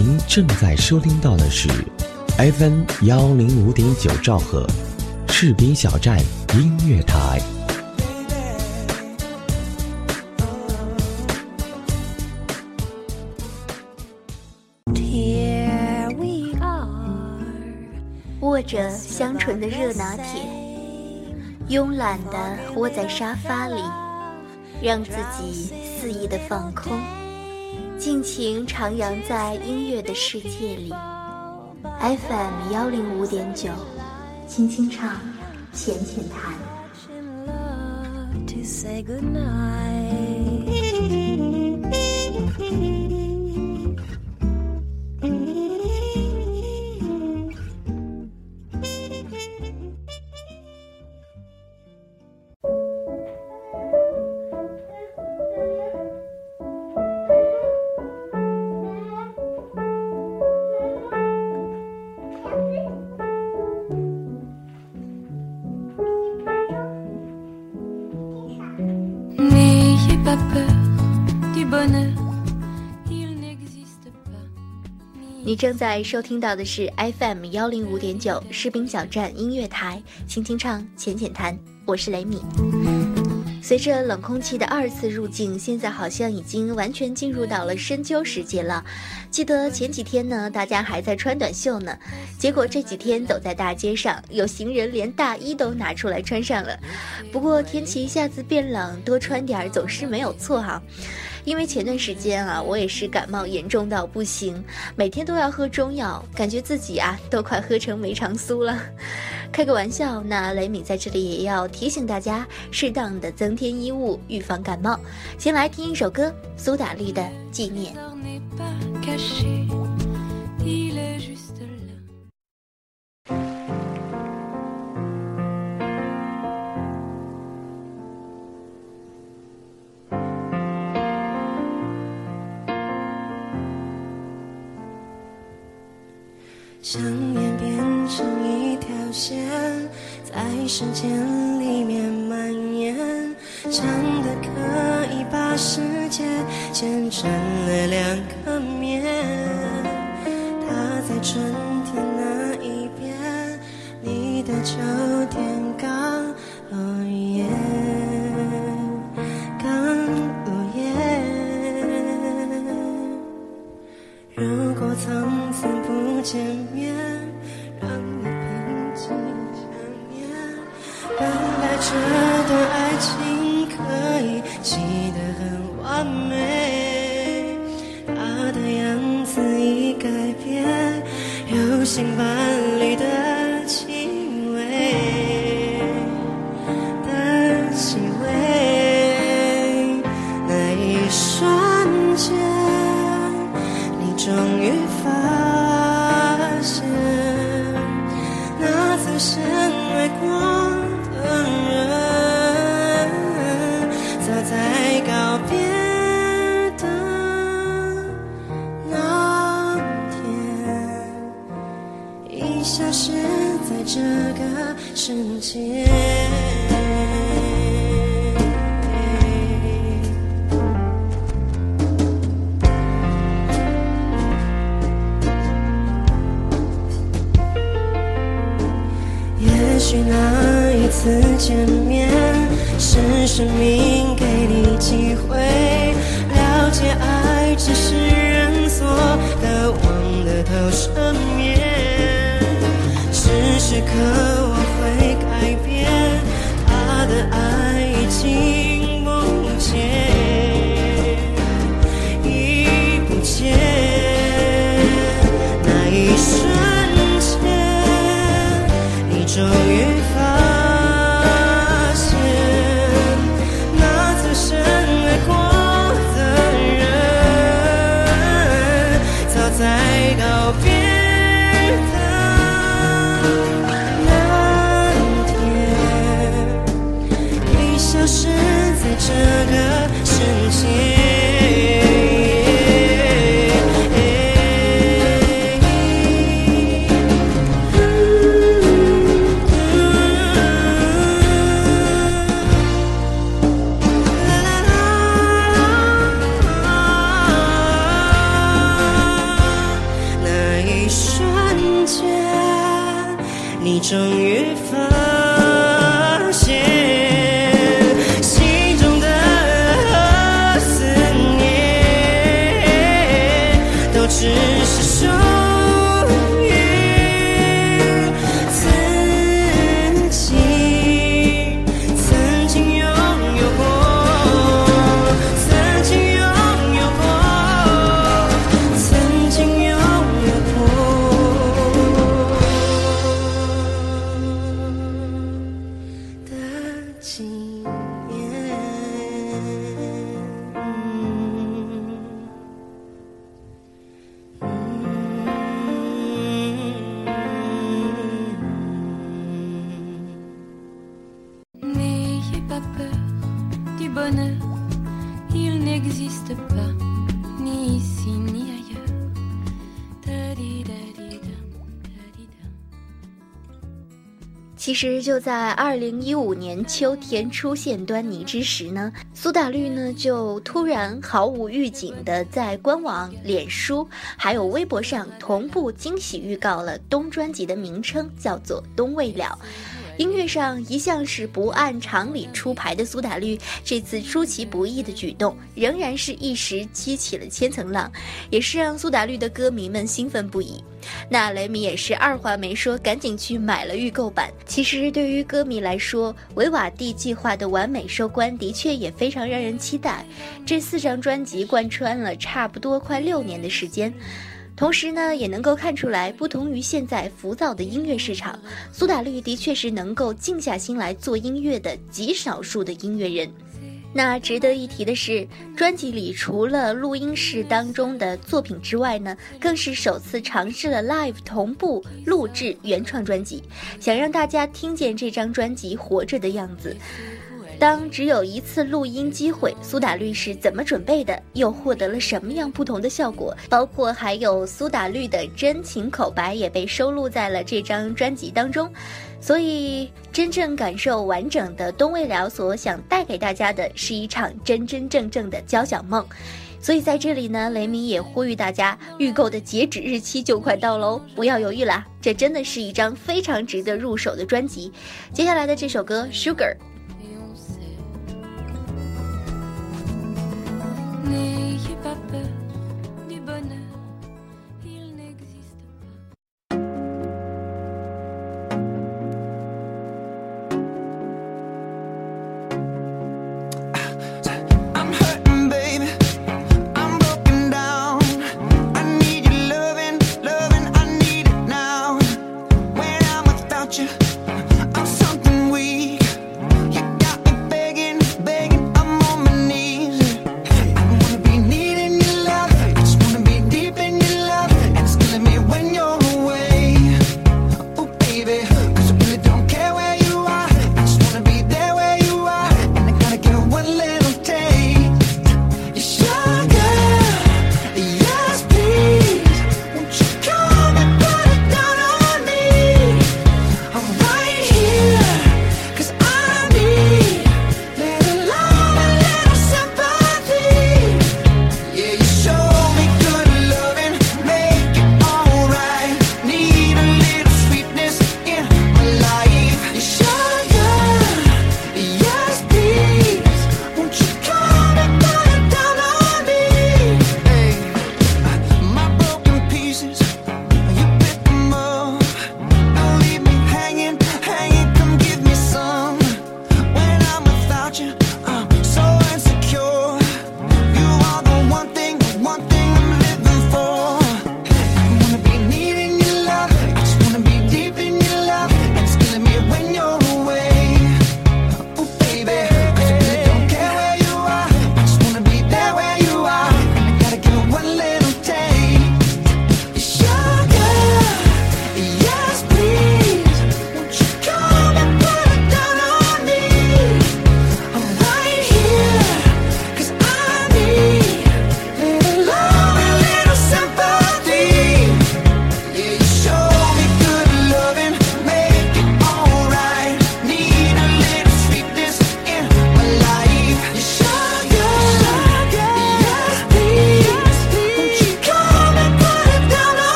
您正在收听到的是 FM 幺零五点九兆赫，士兵小站音乐台贴 we are。握着香醇的热拿铁，慵懒的窝在沙发里，让自己肆意的放空，尽情徜徉在音乐的世界里。FM 幺零五点九，轻轻唱，浅浅谈。正在收听到的是 FM 幺零五点九士兵小站音乐台，轻轻唱，浅浅谈，我是雷米。随着冷空气的二次入境，现在好像已经完全进入到了深秋时节了。记得前几天呢，大家还在穿短袖呢，结果这几天走在大街上，有行人连大衣都拿出来穿上了。不过天气一下子变冷，多穿点儿总是没有错哈。因为前段时间啊，我也是感冒严重到不行，每天都要喝中药，感觉自己啊都快喝成梅长苏了。开个玩笑，那雷米在这里也要提醒大家，适当的增添衣物，预防感冒。先来听一首歌，苏打绿的《纪念》。想念变成一条线，在时间里面蔓延，长的可以把世界剪成了两个面。他在春你终于发现，其实就在二零一五年秋天出现端倪之时呢，苏打绿呢就突然毫无预警的在官网、脸书还有微博上同步惊喜预告了冬专辑的名称，叫做《冬未了》。音乐上一向是不按常理出牌的苏打绿，这次出其不意的举动，仍然是一时激起了千层浪，也是让苏打绿的歌迷们兴奋不已。那雷米也是二话没说，赶紧去买了预购版。其实对于歌迷来说，维瓦蒂计划的完美收官的确也非常让人期待。这四张专辑贯穿了差不多快六年的时间。同时呢，也能够看出来，不同于现在浮躁的音乐市场，苏打绿的确是能够静下心来做音乐的极少数的音乐人。那值得一提的是，专辑里除了录音室当中的作品之外呢，更是首次尝试了 live 同步录制原创专辑，想让大家听见这张专辑活着的样子。当只有一次录音机会，苏打绿是怎么准备的？又获得了什么样不同的效果？包括还有苏打绿的真情口白也被收录在了这张专辑当中。所以，真正感受完整的东未了所想带给大家的是一场真真正正的交响梦。所以在这里呢，雷米也呼吁大家，预购的截止日期就快到喽，不要犹豫啦！这真的是一张非常值得入手的专辑。接下来的这首歌《Sugar》。N'ayez pas peur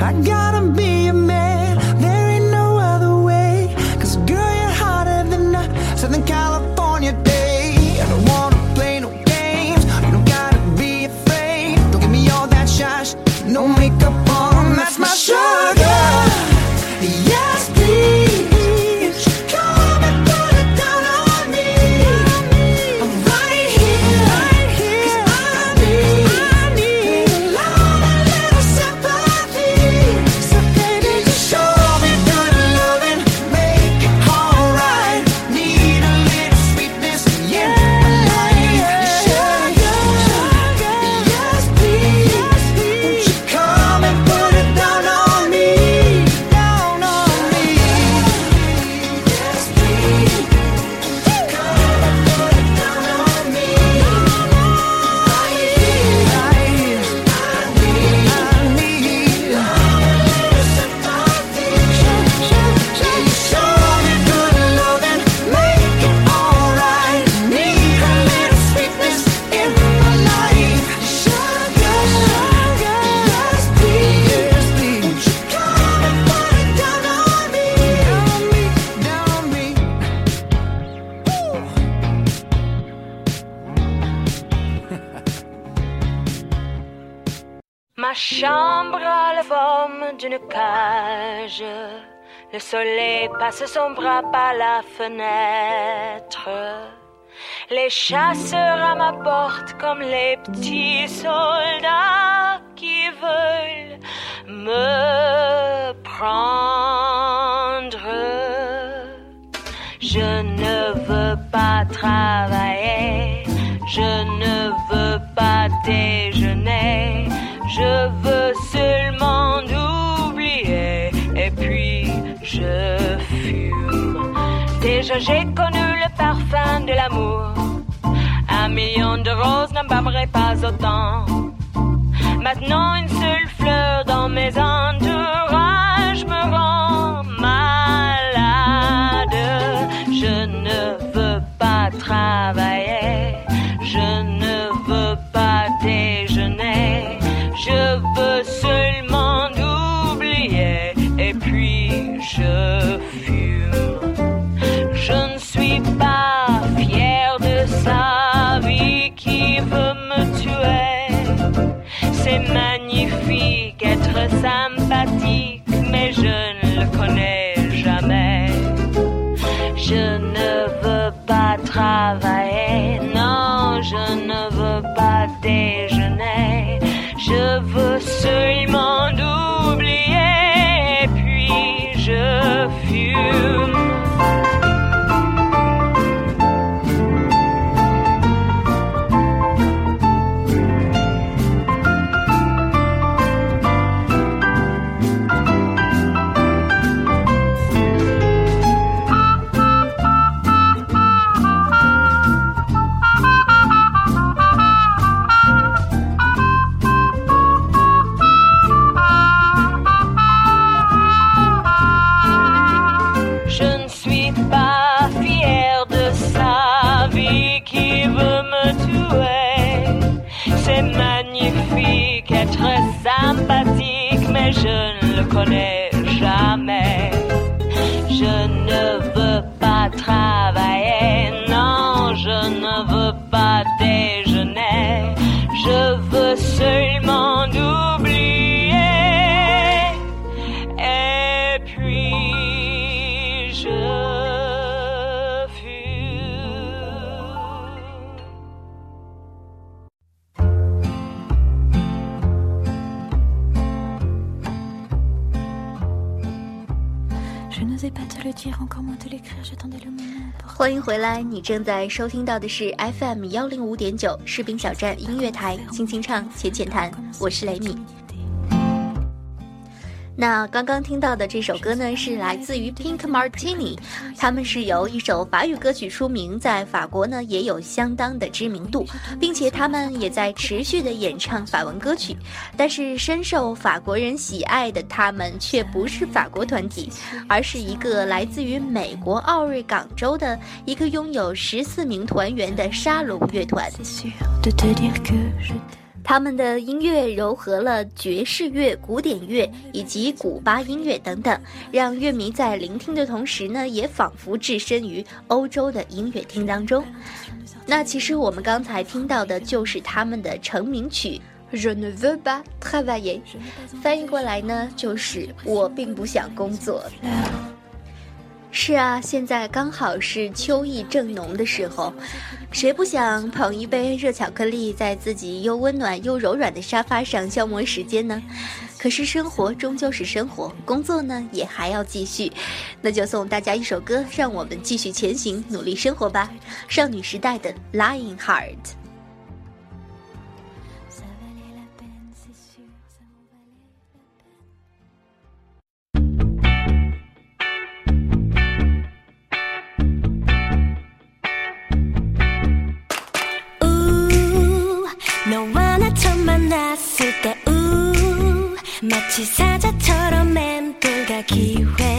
I gotta be Le soleil passe son bras par la fenêtre. Les chasseurs à ma porte comme les petits soldats. j'ai connu le parfum de l'amour. Un million de roses n'embaumerait pas autant. Maintenant une seule fleur dans mes ans 欢迎回来你正在收听到的是 fm 幺零五点九士兵小站音乐台轻轻唱浅浅谈我是雷米。那刚刚听到的这首歌呢，是来自于 Pink Martini，他们是由一首法语歌曲出名，在法国呢也有相当的知名度，并且他们也在持续的演唱法文歌曲。但是深受法国人喜爱的他们却不是法国团体，而是一个来自于美国奥瑞冈州的一个拥有十四名团员的沙龙乐团。他们的音乐糅合了爵士乐、古典乐以及古巴音乐等等，让乐迷在聆听的同时呢，也仿佛置身于欧洲的音乐厅当中。那其实我们刚才听到的就是他们的成名曲《Je ne veux pas travailler》，翻译过来呢就是“我并不想工作”。是啊，现在刚好是秋意正浓的时候，谁不想捧一杯热巧克力，在自己又温暖又柔软的沙发上消磨时间呢？可是生活终究是生活，工作呢也还要继续，那就送大家一首歌，让我们继续前行，努力生活吧。少女时代的《Lying Heart》。 있을 때 우 마치 사자처럼 맴돌다 기회.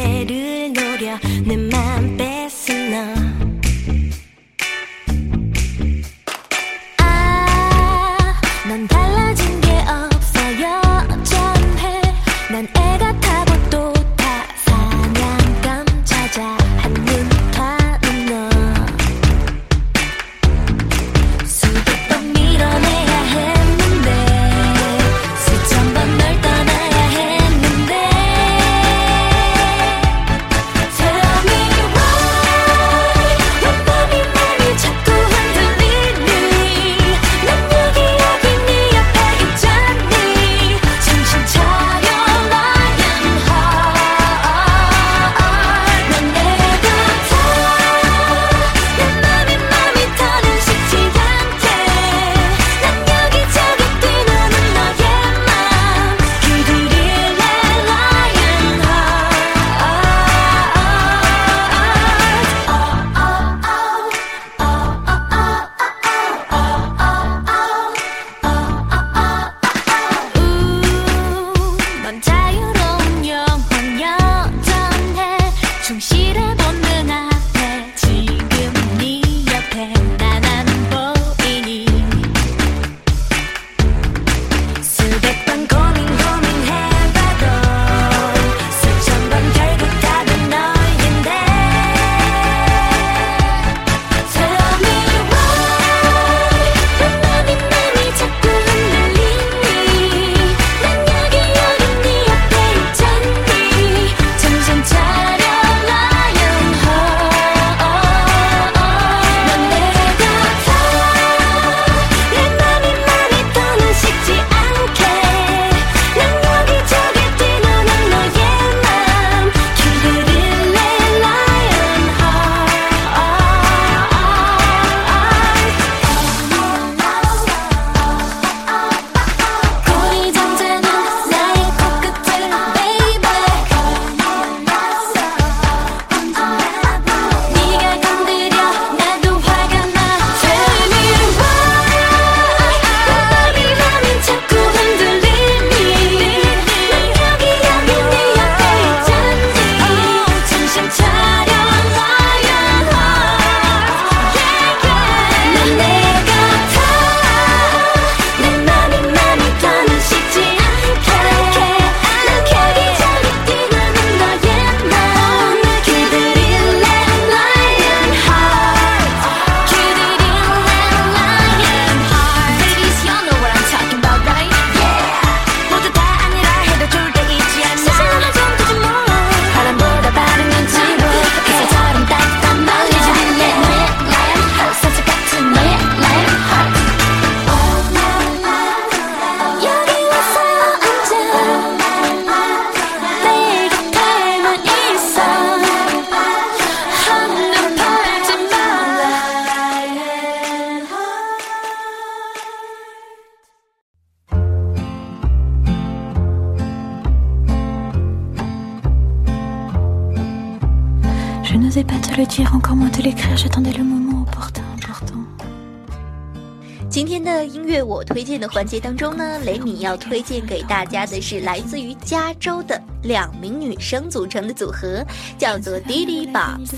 今天的音乐我推荐的环节当中呢，雷米要推荐给大家的是来自于加州的两名女生组成的组合，叫做 Diddy Bobs。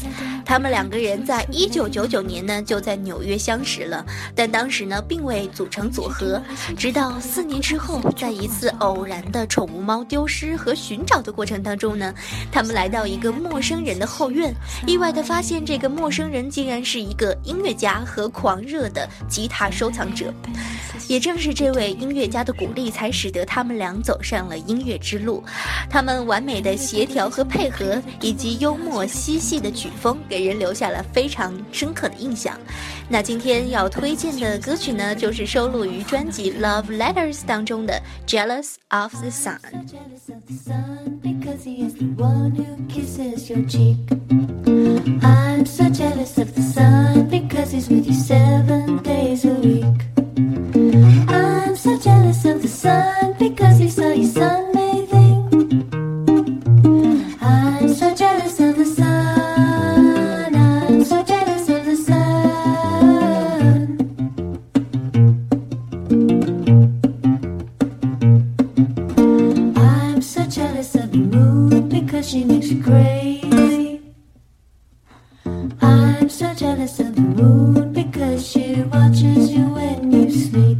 他们两个人在一九九九年呢就在纽约相识了，但当时呢并未组成组合。直到四年之后，在一次偶然的宠物猫丢失和寻找的过程当中呢，他们来到一个陌生人的后院，意外的发现这个陌生人竟然是一个音乐家和狂热的吉他收藏者。也正是这位音乐家的鼓励，才使得他们俩走上了音乐之路。他们完美的协调和配合，以及幽默嬉戏的曲风，给人留下了非常深刻的印象。那今天要推荐的歌曲呢，就是收录于专辑《Love Letters》当中的《Jealous of the Sun》。because he saw your son I'm so jealous of the moon because she watches you when you sleep.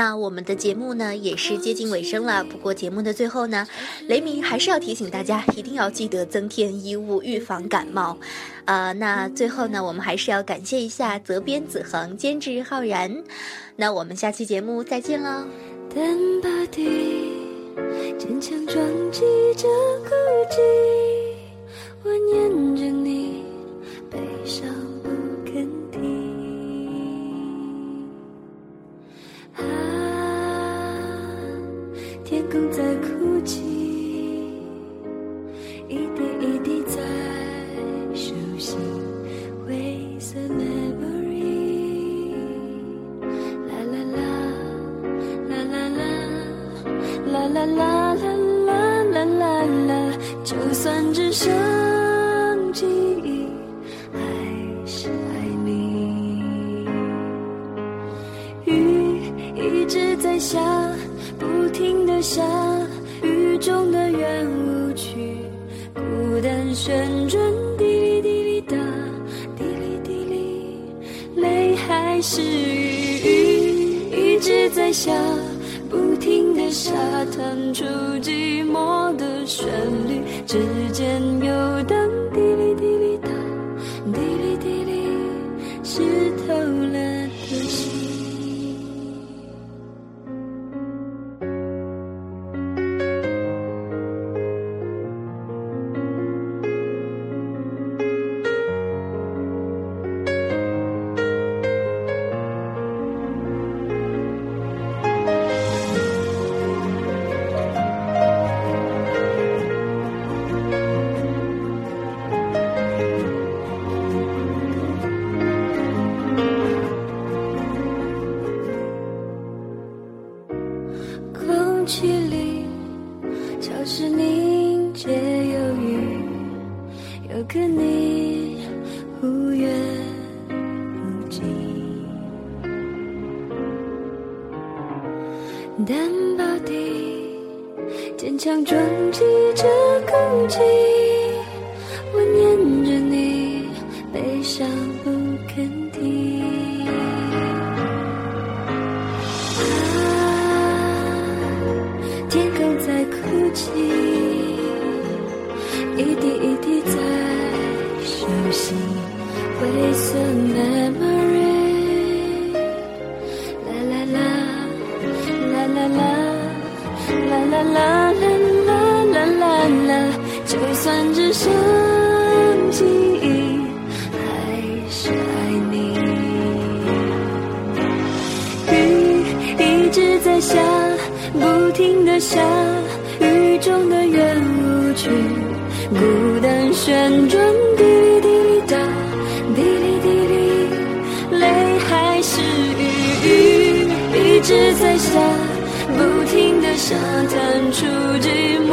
那我们的节目呢也是接近尾声了，不过节目的最后呢，雷鸣还是要提醒大家，一定要记得增添衣物，预防感冒。呃，那最后呢，我们还是要感谢一下责编子恒、监制浩然。那我们下期节目再见喽。单把地，坚强撞击着孤寂，蜿蜒着你，悲伤啊天空在哭泣，一滴一滴在熟悉灰色 memory。啦啦。啦啦啦，啦啦啦啦啦啦啦啦，就算只剩下，雨中的圆舞曲，孤单旋转，滴哩滴哩哒，滴哩滴哩，泪还是雨，一直在下，不停的下，弹出寂寞的旋律，指尖游荡，滴哩只剩记忆，还是爱你。雨一直在下，不停的下，雨中的圆舞曲，孤单旋转，滴滴答，滴哩滴哩，泪还是雨，雨一直在下，不停的沙滩出寂寞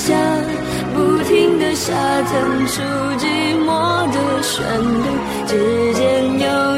下，不停的下，弹出寂寞的旋律，指尖有